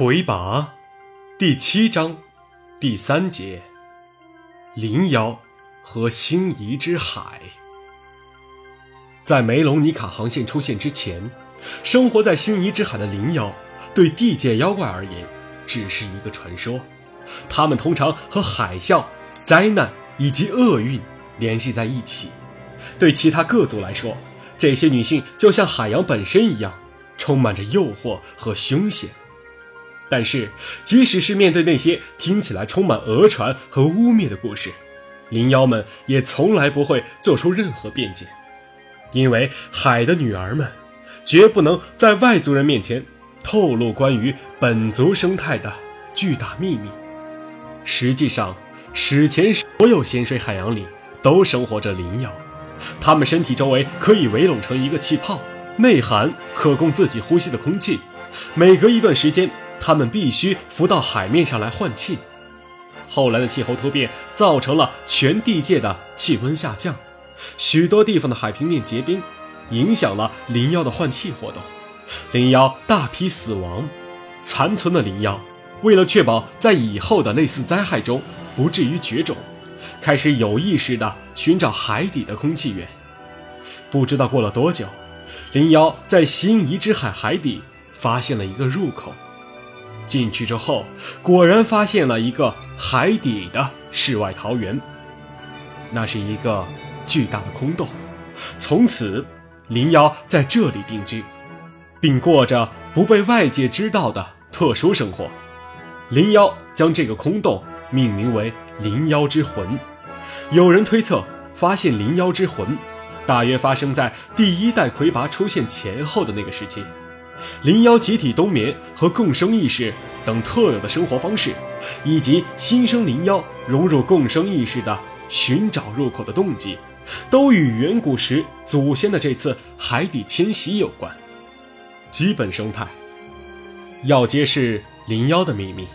魁拔第七章第三节：灵妖和星移之海。在梅隆尼卡航线出现之前，生活在星移之海的灵妖，对地界妖怪而言，只是一个传说。他们通常和海啸、灾难以及厄运联系在一起。对其他各族来说，这些女性就像海洋本身一样，充满着诱惑和凶险。但是，即使是面对那些听起来充满讹传和污蔑的故事，灵妖们也从来不会做出任何辩解，因为海的女儿们绝不能在外族人面前透露关于本族生态的巨大秘密。实际上，史前所有咸水海洋里都生活着灵妖，它们身体周围可以围拢成一个气泡，内含可供自己呼吸的空气，每隔一段时间。他们必须浮到海面上来换气。后来的气候突变造成了全地界的气温下降，许多地方的海平面结冰，影响了灵妖的换气活动。灵妖大批死亡，残存的灵妖为了确保在以后的类似灾害中不至于绝种，开始有意识地寻找海底的空气源。不知道过了多久，灵妖在新遗之海海底发现了一个入口。进去之后，果然发现了一个海底的世外桃源。那是一个巨大的空洞，从此林妖在这里定居，并过着不被外界知道的特殊生活。林妖将这个空洞命名为“林妖之魂”。有人推测，发现林妖之魂，大约发生在第一代魁拔出现前后的那个时期。灵妖集体冬眠和共生意识等特有的生活方式，以及新生灵妖融入共生意识的寻找入口的动机，都与远古时祖先的这次海底迁徙有关。基本生态要揭示灵妖的秘密，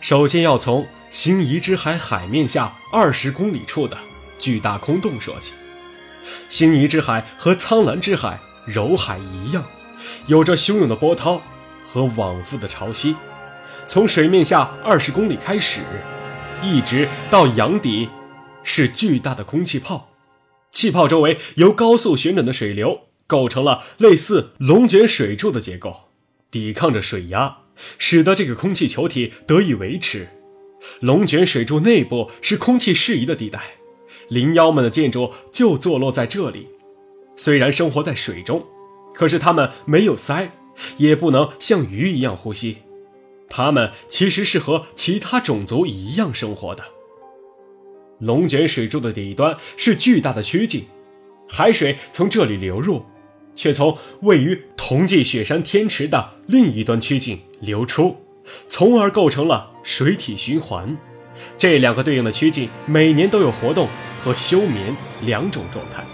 首先要从星移之海海面下二十公里处的巨大空洞说起。星移之海和苍蓝之海、柔海一样。有着汹涌的波涛和往复的潮汐，从水面下二十公里开始，一直到洋底，是巨大的空气泡。气泡周围由高速旋转的水流构成了类似龙卷水柱的结构，抵抗着水压，使得这个空气球体得以维持。龙卷水柱内部是空气适宜的地带，灵妖们的建筑就坐落在这里。虽然生活在水中。可是它们没有鳃，也不能像鱼一样呼吸。它们其实是和其他种族一样生活的。龙卷水柱的底端是巨大的曲径，海水从这里流入，却从位于同济雪山天池的另一端曲径流出，从而构成了水体循环。这两个对应的曲径每年都有活动和休眠两种状态。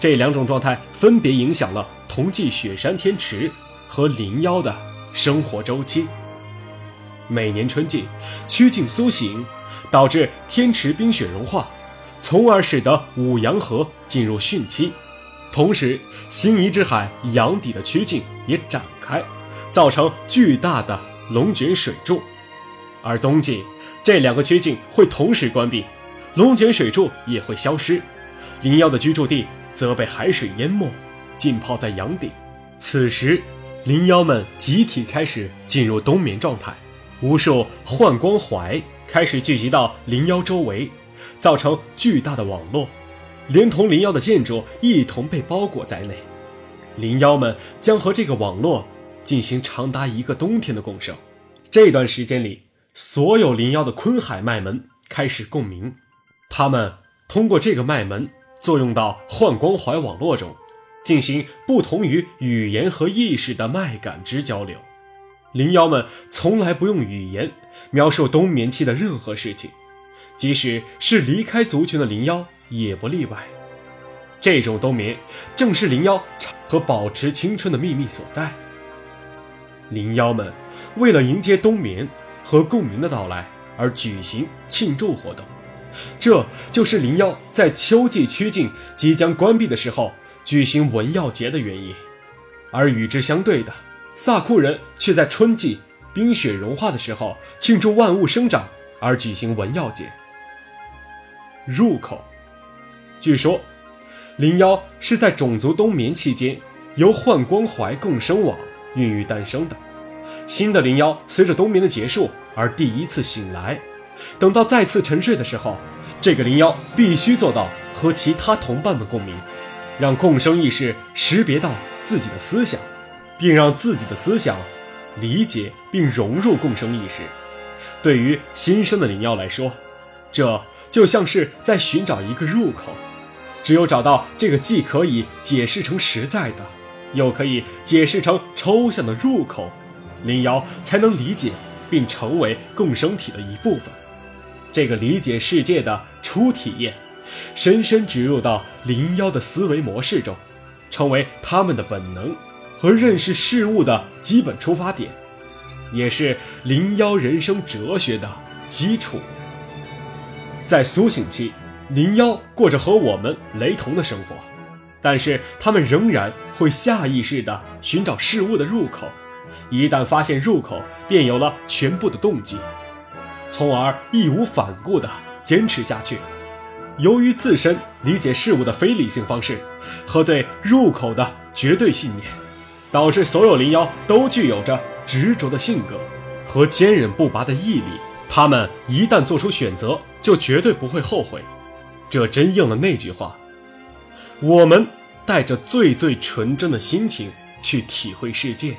这两种状态分别影响了同济雪山天池和灵妖的生活周期。每年春季，曲径苏醒，导致天池冰雪融化，从而使得五羊河进入汛期。同时，星移之海洋底的曲径也展开，造成巨大的龙卷水柱。而冬季，这两个曲径会同时关闭，龙卷水柱也会消失，灵妖的居住地。则被海水淹没，浸泡在洋底。此时，灵妖们集体开始进入冬眠状态，无数幻光怀开始聚集到灵妖周围，造成巨大的网络，连同灵妖的建筑一同被包裹在内。灵妖们将和这个网络进行长达一个冬天的共生。这段时间里，所有灵妖的坤海脉门开始共鸣，他们通过这个脉门。作用到幻光怀网络中，进行不同于语言和意识的脉感知交流。灵妖们从来不用语言描述冬眠期的任何事情，即使是离开族群的灵妖也不例外。这种冬眠正是灵妖和保持青春的秘密所在。灵妖们为了迎接冬眠和共鸣的到来而举行庆祝活动。这就是灵妖在秋季曲径即将关闭的时候举行文耀节的原因，而与之相对的，萨库人却在春季冰雪融化的时候，庆祝万物生长而举行文耀节。入口，据说，灵妖是在种族冬眠期间，由幻光怀共生网孕育诞生的。新的灵妖随着冬眠的结束而第一次醒来，等到再次沉睡的时候，这个灵妖必须做到和其他同伴们共鸣，让共生意识识别到自己的思想，并让自己的思想理解并融入共生意识。对于新生的灵妖来说，这就像是在寻找一个入口。只有找到这个既可以解释成实在的，又可以解释成抽象的入口。灵妖才能理解并成为共生体的一部分。这个理解世界的初体验，深深植入到灵妖的思维模式中，成为他们的本能和认识事物的基本出发点，也是灵妖人生哲学的基础。在苏醒期，灵妖过着和我们雷同的生活，但是他们仍然会下意识地寻找事物的入口。一旦发现入口，便有了全部的动机，从而义无反顾地坚持下去。由于自身理解事物的非理性方式和对入口的绝对信念，导致所有灵妖都具有着执着的性格和坚韧不拔的毅力。他们一旦做出选择，就绝对不会后悔。这真应了那句话：我们带着最最纯真的心情去体会世界。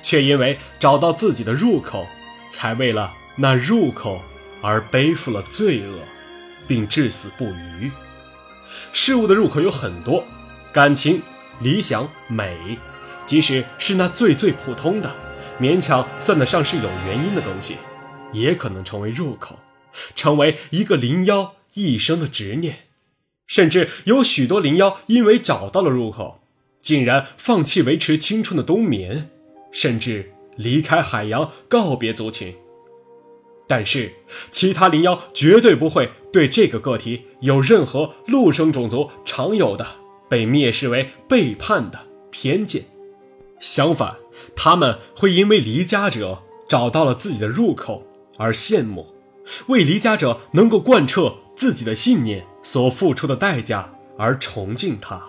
却因为找到自己的入口，才为了那入口而背负了罪恶，并至死不渝。事物的入口有很多，感情、理想、美，即使是那最最普通的，勉强算得上是有原因的东西，也可能成为入口，成为一个灵妖一生的执念。甚至有许多灵妖因为找到了入口，竟然放弃维持青春的冬眠。甚至离开海洋，告别族群。但是，其他灵妖绝对不会对这个个体有任何陆生种族常有的被蔑视为背叛的偏见。相反，他们会因为离家者找到了自己的入口而羡慕，为离家者能够贯彻自己的信念所付出的代价而崇敬他，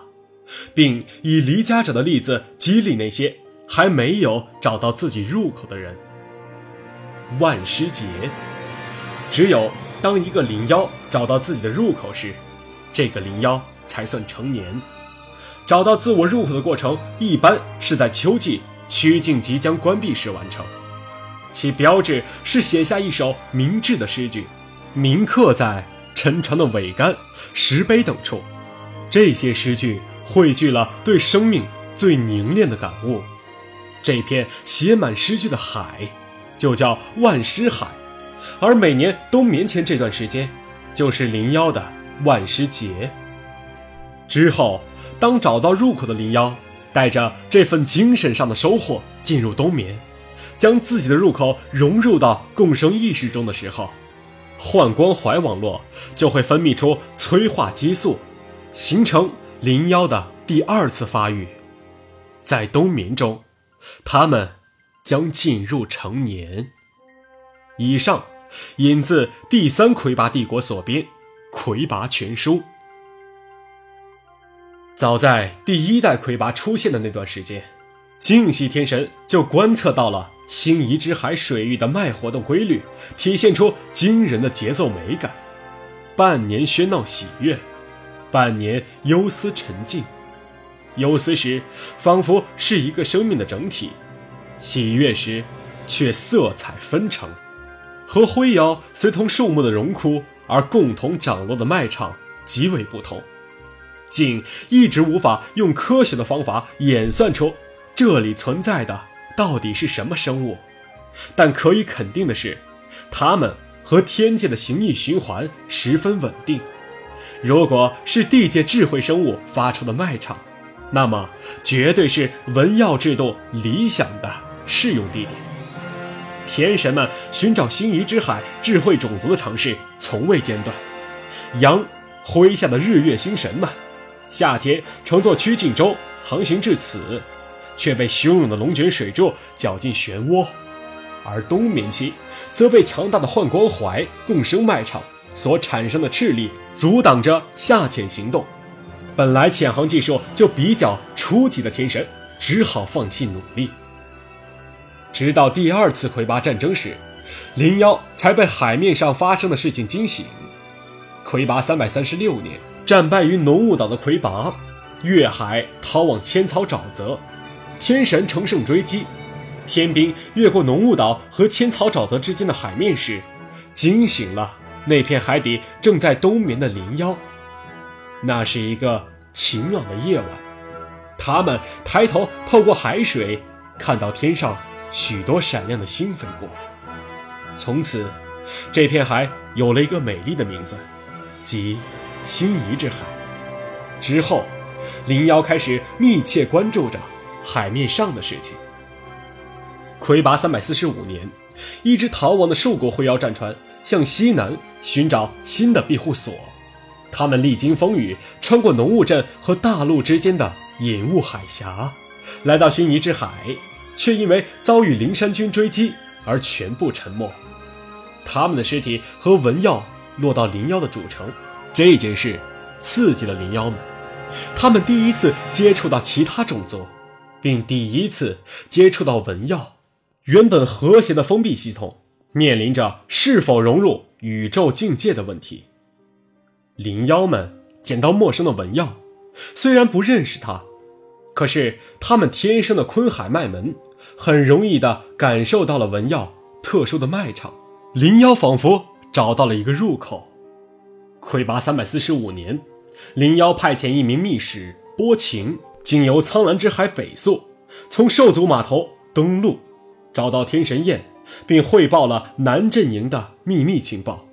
并以离家者的例子激励那些。还没有找到自己入口的人，万尸节。只有当一个灵妖找到自己的入口时，这个灵妖才算成年。找到自我入口的过程，一般是在秋季曲径即将关闭时完成。其标志是写下一首明智的诗句，铭刻在沉船的桅杆、石碑等处。这些诗句汇聚了对生命最凝练的感悟。这片写满诗句的海，就叫万诗海，而每年冬眠前这段时间，就是灵妖的万诗节。之后，当找到入口的灵妖带着这份精神上的收获进入冬眠，将自己的入口融入到共生意识中的时候，幻光怀网络就会分泌出催化激素，形成灵妖的第二次发育，在冬眠中。他们将进入成年。以上引自《第三魁拔帝国》所编《魁拔全书》。早在第一代魁拔出现的那段时间，净系天神就观测到了星移之海水域的脉活动规律，体现出惊人的节奏美感。半年喧闹喜悦，半年忧思沉静。忧思时，仿佛是一个生命的整体；喜悦时，却色彩纷呈。和灰窑随同树木的荣枯而共同长落的脉场极为不同。竟一直无法用科学的方法演算出这里存在的到底是什么生物。但可以肯定的是，它们和天界的形意循环十分稳定。如果是地界智慧生物发出的脉场，那么，绝对是文耀制度理想的适用地点。天神们寻找星移之海智慧种族的尝试从未间断。阳麾下的日月星神们，夏天乘坐曲径舟航行至此，却被汹涌的龙卷水柱搅进漩涡。而冬眠期则被强大的幻光怀共生脉场所产生的斥力阻挡着下潜行动。本来潜航技术就比较初级的天神只好放弃努力。直到第二次魁拔战争时，灵妖才被海面上发生的事情惊醒。魁拔三百三十六年，战败于浓雾岛的魁拔，越海逃往千草沼泽，天神乘胜追击。天兵越过浓雾岛和千草沼泽之间的海面时，惊醒了那片海底正在冬眠的灵妖。那是一个晴朗的夜晚，他们抬头透过海水，看到天上许多闪亮的星飞过。从此，这片海有了一个美丽的名字，即心仪之海。之后，灵妖开始密切关注着海面上的事情。魁拔三百四十五年，一只逃亡的兽国灰妖战船向西南寻找新的庇护所。他们历经风雨，穿过浓雾镇和大陆之间的隐雾海峡，来到心仪之海，却因为遭遇灵山军追击而全部沉没。他们的尸体和文药落到灵妖的主城，这件事刺激了灵妖们。他们第一次接触到其他种族，并第一次接触到文药。原本和谐的封闭系统，面临着是否融入宇宙境界的问题。灵妖们捡到陌生的文药，虽然不认识它，可是他们天生的坤海脉门，很容易的感受到了文耀特殊的脉场。灵妖仿佛找到了一个入口。魁拔三百四十五年，灵妖派遣一名密使波琴，经由苍蓝之海北溯，从兽族码头登陆。找到天神宴，并汇报了南阵营的秘密情报。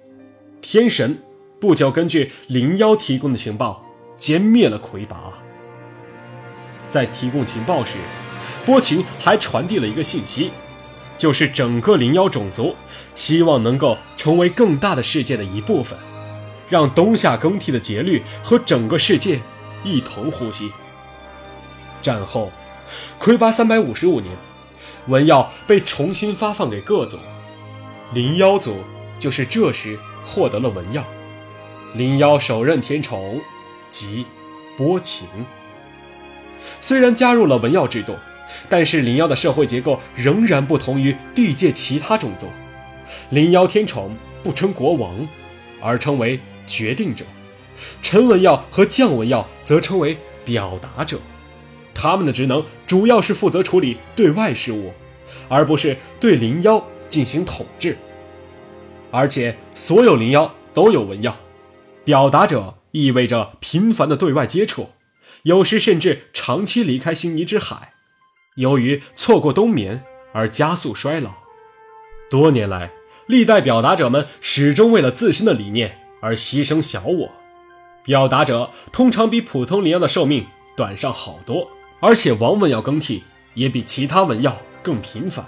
天神不久根据灵妖提供的情报，歼灭了魁拔。在提供情报时，波琴还传递了一个信息，就是整个灵妖种族希望能够成为更大的世界的一部分，让冬夏更替的节律和整个世界一同呼吸。战后，魁拔三百五十五年。文耀被重新发放给各族，灵妖族就是这时获得了文耀。灵妖首任天宠，即波琴。虽然加入了文耀制度，但是灵妖的社会结构仍然不同于地界其他种族。灵妖天宠不称国王，而称为决定者；陈文耀和降文耀则称为表达者。他们的职能主要是负责处理对外事务，而不是对灵妖进行统治。而且，所有灵妖都有文药。表达者意味着频繁的对外接触，有时甚至长期离开星尼之海，由于错过冬眠而加速衰老。多年来，历代表达者们始终为了自身的理念而牺牲小我。表达者通常比普通灵妖的寿命短上好多。而且王文耀更替也比其他文耀更频繁。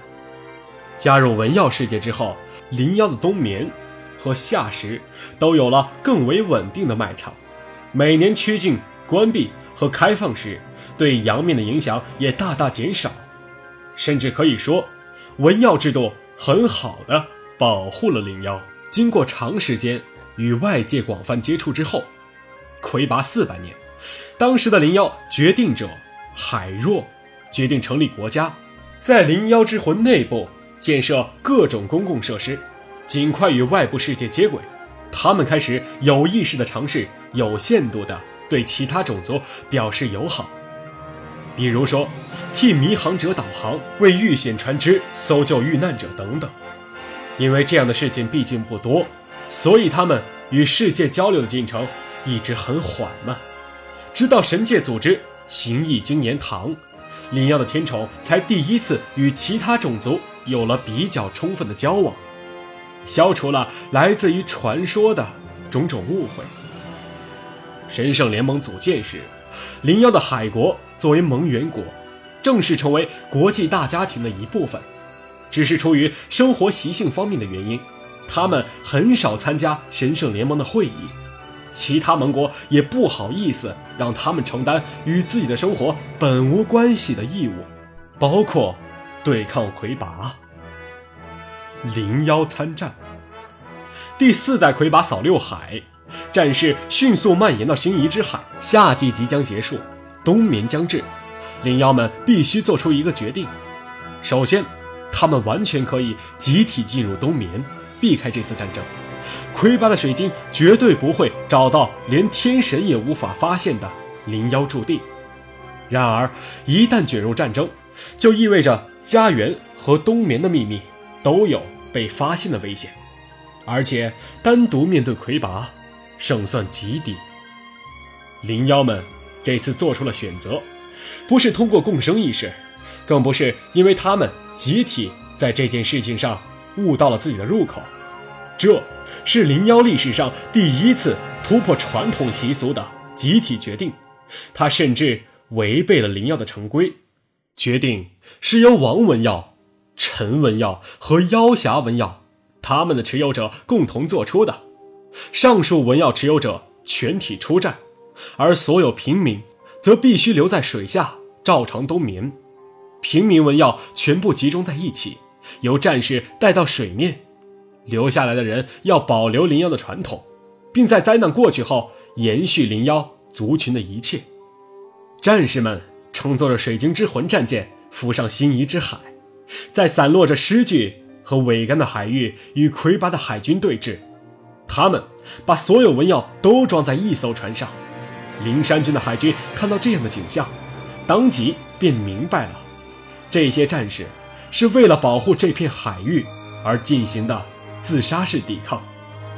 加入文耀世界之后，灵妖的冬眠和夏时都有了更为稳定的脉场。每年曲径关闭和开放时，对阳面的影响也大大减少。甚至可以说，文耀制度很好的保护了灵妖。经过长时间与外界广泛接触之后，魁拔四百年，当时的灵妖决定者。海若决定成立国家，在灵妖之魂内部建设各种公共设施，尽快与外部世界接轨。他们开始有意识地尝试有限度地对其他种族表示友好，比如说替迷航者导航、为遇险船只搜救遇难者等等。因为这样的事情毕竟不多，所以他们与世界交流的进程一直很缓慢，直到神界组织。行义经年堂，灵妖的天宠才第一次与其他种族有了比较充分的交往，消除了来自于传说的种种误会。神圣联盟组建时，灵妖的海国作为盟员国，正式成为国际大家庭的一部分。只是出于生活习性方面的原因，他们很少参加神圣联盟的会议。其他盟国也不好意思让他们承担与自己的生活本无关系的义务，包括对抗魁拔。零妖参战。第四代魁拔扫六海，战事迅速蔓延到星移之海。夏季即将结束，冬眠将至，灵妖们必须做出一个决定。首先，他们完全可以集体进入冬眠，避开这次战争。魁拔的水晶绝对不会找到连天神也无法发现的灵妖驻地。然而，一旦卷入战争，就意味着家园和冬眠的秘密都有被发现的危险，而且单独面对魁拔，胜算极低。灵妖们这次做出了选择，不是通过共生意识，更不是因为他们集体在这件事情上悟到了自己的入口，这是灵妖历史上第一次突破传统习俗的集体决定，他甚至。违背了灵药的成规，决定是由王文耀、陈文耀和妖侠文耀他们的持有者共同做出的。上述文耀持有者全体出战，而所有平民则必须留在水下照常冬眠。平民文耀全部集中在一起，由战士带到水面。留下来的人要保留灵妖的传统，并在灾难过去后延续灵妖族群的一切。战士们乘坐着水晶之魂战舰浮上心仪之海，在散落着尸具和桅杆的海域与魁拔的海军对峙。他们把所有文药都装在一艘船上。灵山军的海军看到这样的景象，当即便明白了，这些战士是为了保护这片海域而进行的自杀式抵抗。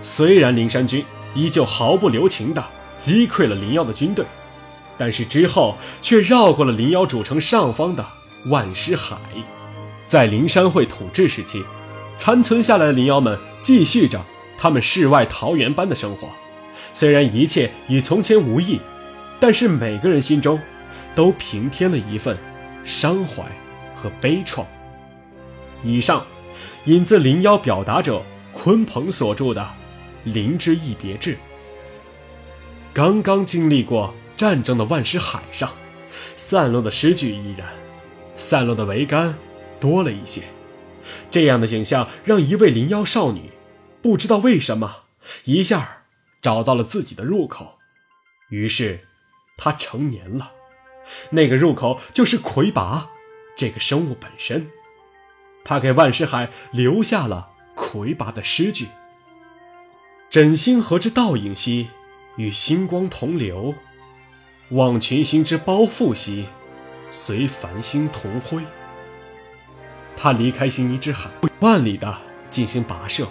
虽然灵山军依旧毫不留情地击溃了灵妖的军队。但是之后却绕过了灵妖主城上方的万尸海，在灵山会统治时期，残存下来的灵妖们继续着他们世外桃源般的生活。虽然一切与从前无异，但是每个人心中都平添了一份伤怀和悲怆。以上引自灵妖表达者鲲鹏所著的《灵之一别志》。刚刚经历过。战争的万尸海上，散落的尸具依然，散落的桅杆多了一些。这样的景象让一位灵妖少女不知道为什么一下找到了自己的入口。于是，他成年了。那个入口就是魁拔这个生物本身。他给万尸海留下了魁拔的诗句：“枕星河之倒影兮，与星光同流。”望群星之包覆兮，随繁星同辉。他离开星移之海，万里的进行跋涉，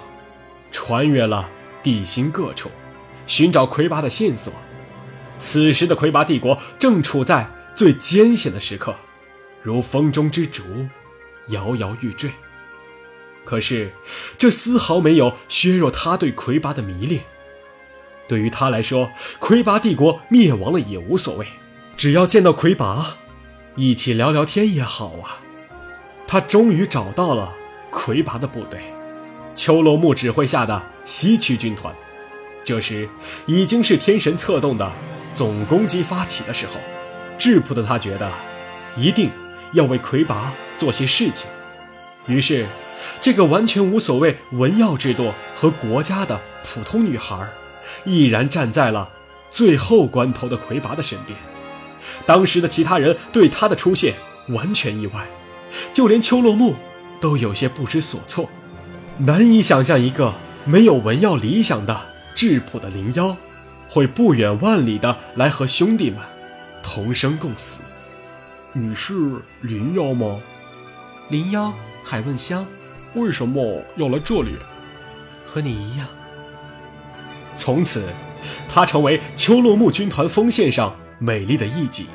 穿越了地心各处，寻找魁拔的线索。此时的魁拔帝国正处在最艰险的时刻，如风中之烛，摇摇欲坠。可是，这丝毫没有削弱他对魁拔的迷恋。对于他来说，魁拔帝国灭亡了也无所谓，只要见到魁拔，一起聊聊天也好啊。他终于找到了魁拔的部队，丘罗木指挥下的西区军团。这时已经是天神策动的总攻击发起的时候，质朴的他觉得，一定要为魁拔做些事情。于是，这个完全无所谓文耀制度和国家的普通女孩。毅然站在了最后关头的魁拔的身边。当时的其他人对他的出现完全意外，就连秋落木都有些不知所措，难以想象一个没有文耀理想的质朴的灵妖，会不远万里的来和兄弟们同生共死。你是灵妖吗？灵妖海问香，为什么要来这里？和你一样。从此，他成为秋落木军团锋线上美丽的一景。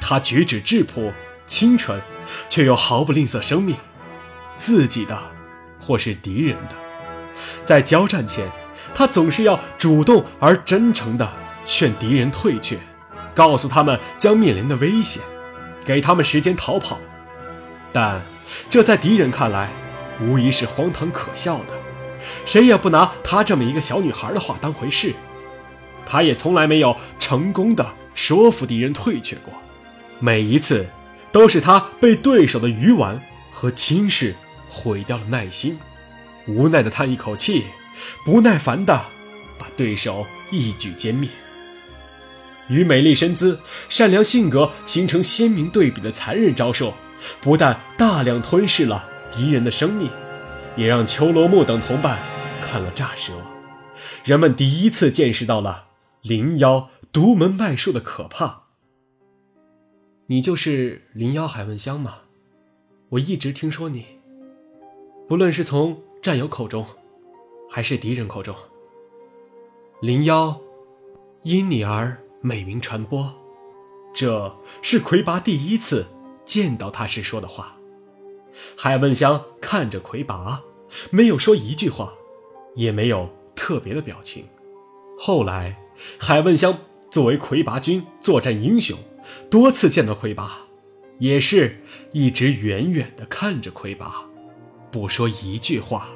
他举止质朴、清纯，却又毫不吝啬生命，自己的或是敌人的。在交战前，他总是要主动而真诚地劝敌人退却，告诉他们将面临的危险，给他们时间逃跑。但这在敌人看来，无疑是荒唐可笑的。谁也不拿她这么一个小女孩的话当回事，他也从来没有成功的说服敌人退却过，每一次都是他被对手的愚顽和轻视毁掉了耐心。无奈的叹一口气，不耐烦的把对手一举歼灭。与美丽身姿、善良性格形成鲜明对比的残忍招数，不但大量吞噬了敌人的生命，也让邱罗木等同伴看了炸舌。人们第一次见识到了灵妖独门脉术的可怕。你就是灵妖海问香吗？我一直听说你，不论是从战友口中，还是敌人口中，灵妖因你而美名传播。这是魁拔第一次见到他时说的话。海问香看着魁拔，没有说一句话，也没有特别的表情。后来，海问香作为魁拔军作战英雄。多次见到魁拔，也是一直远远的看着魁拔，不说一句话。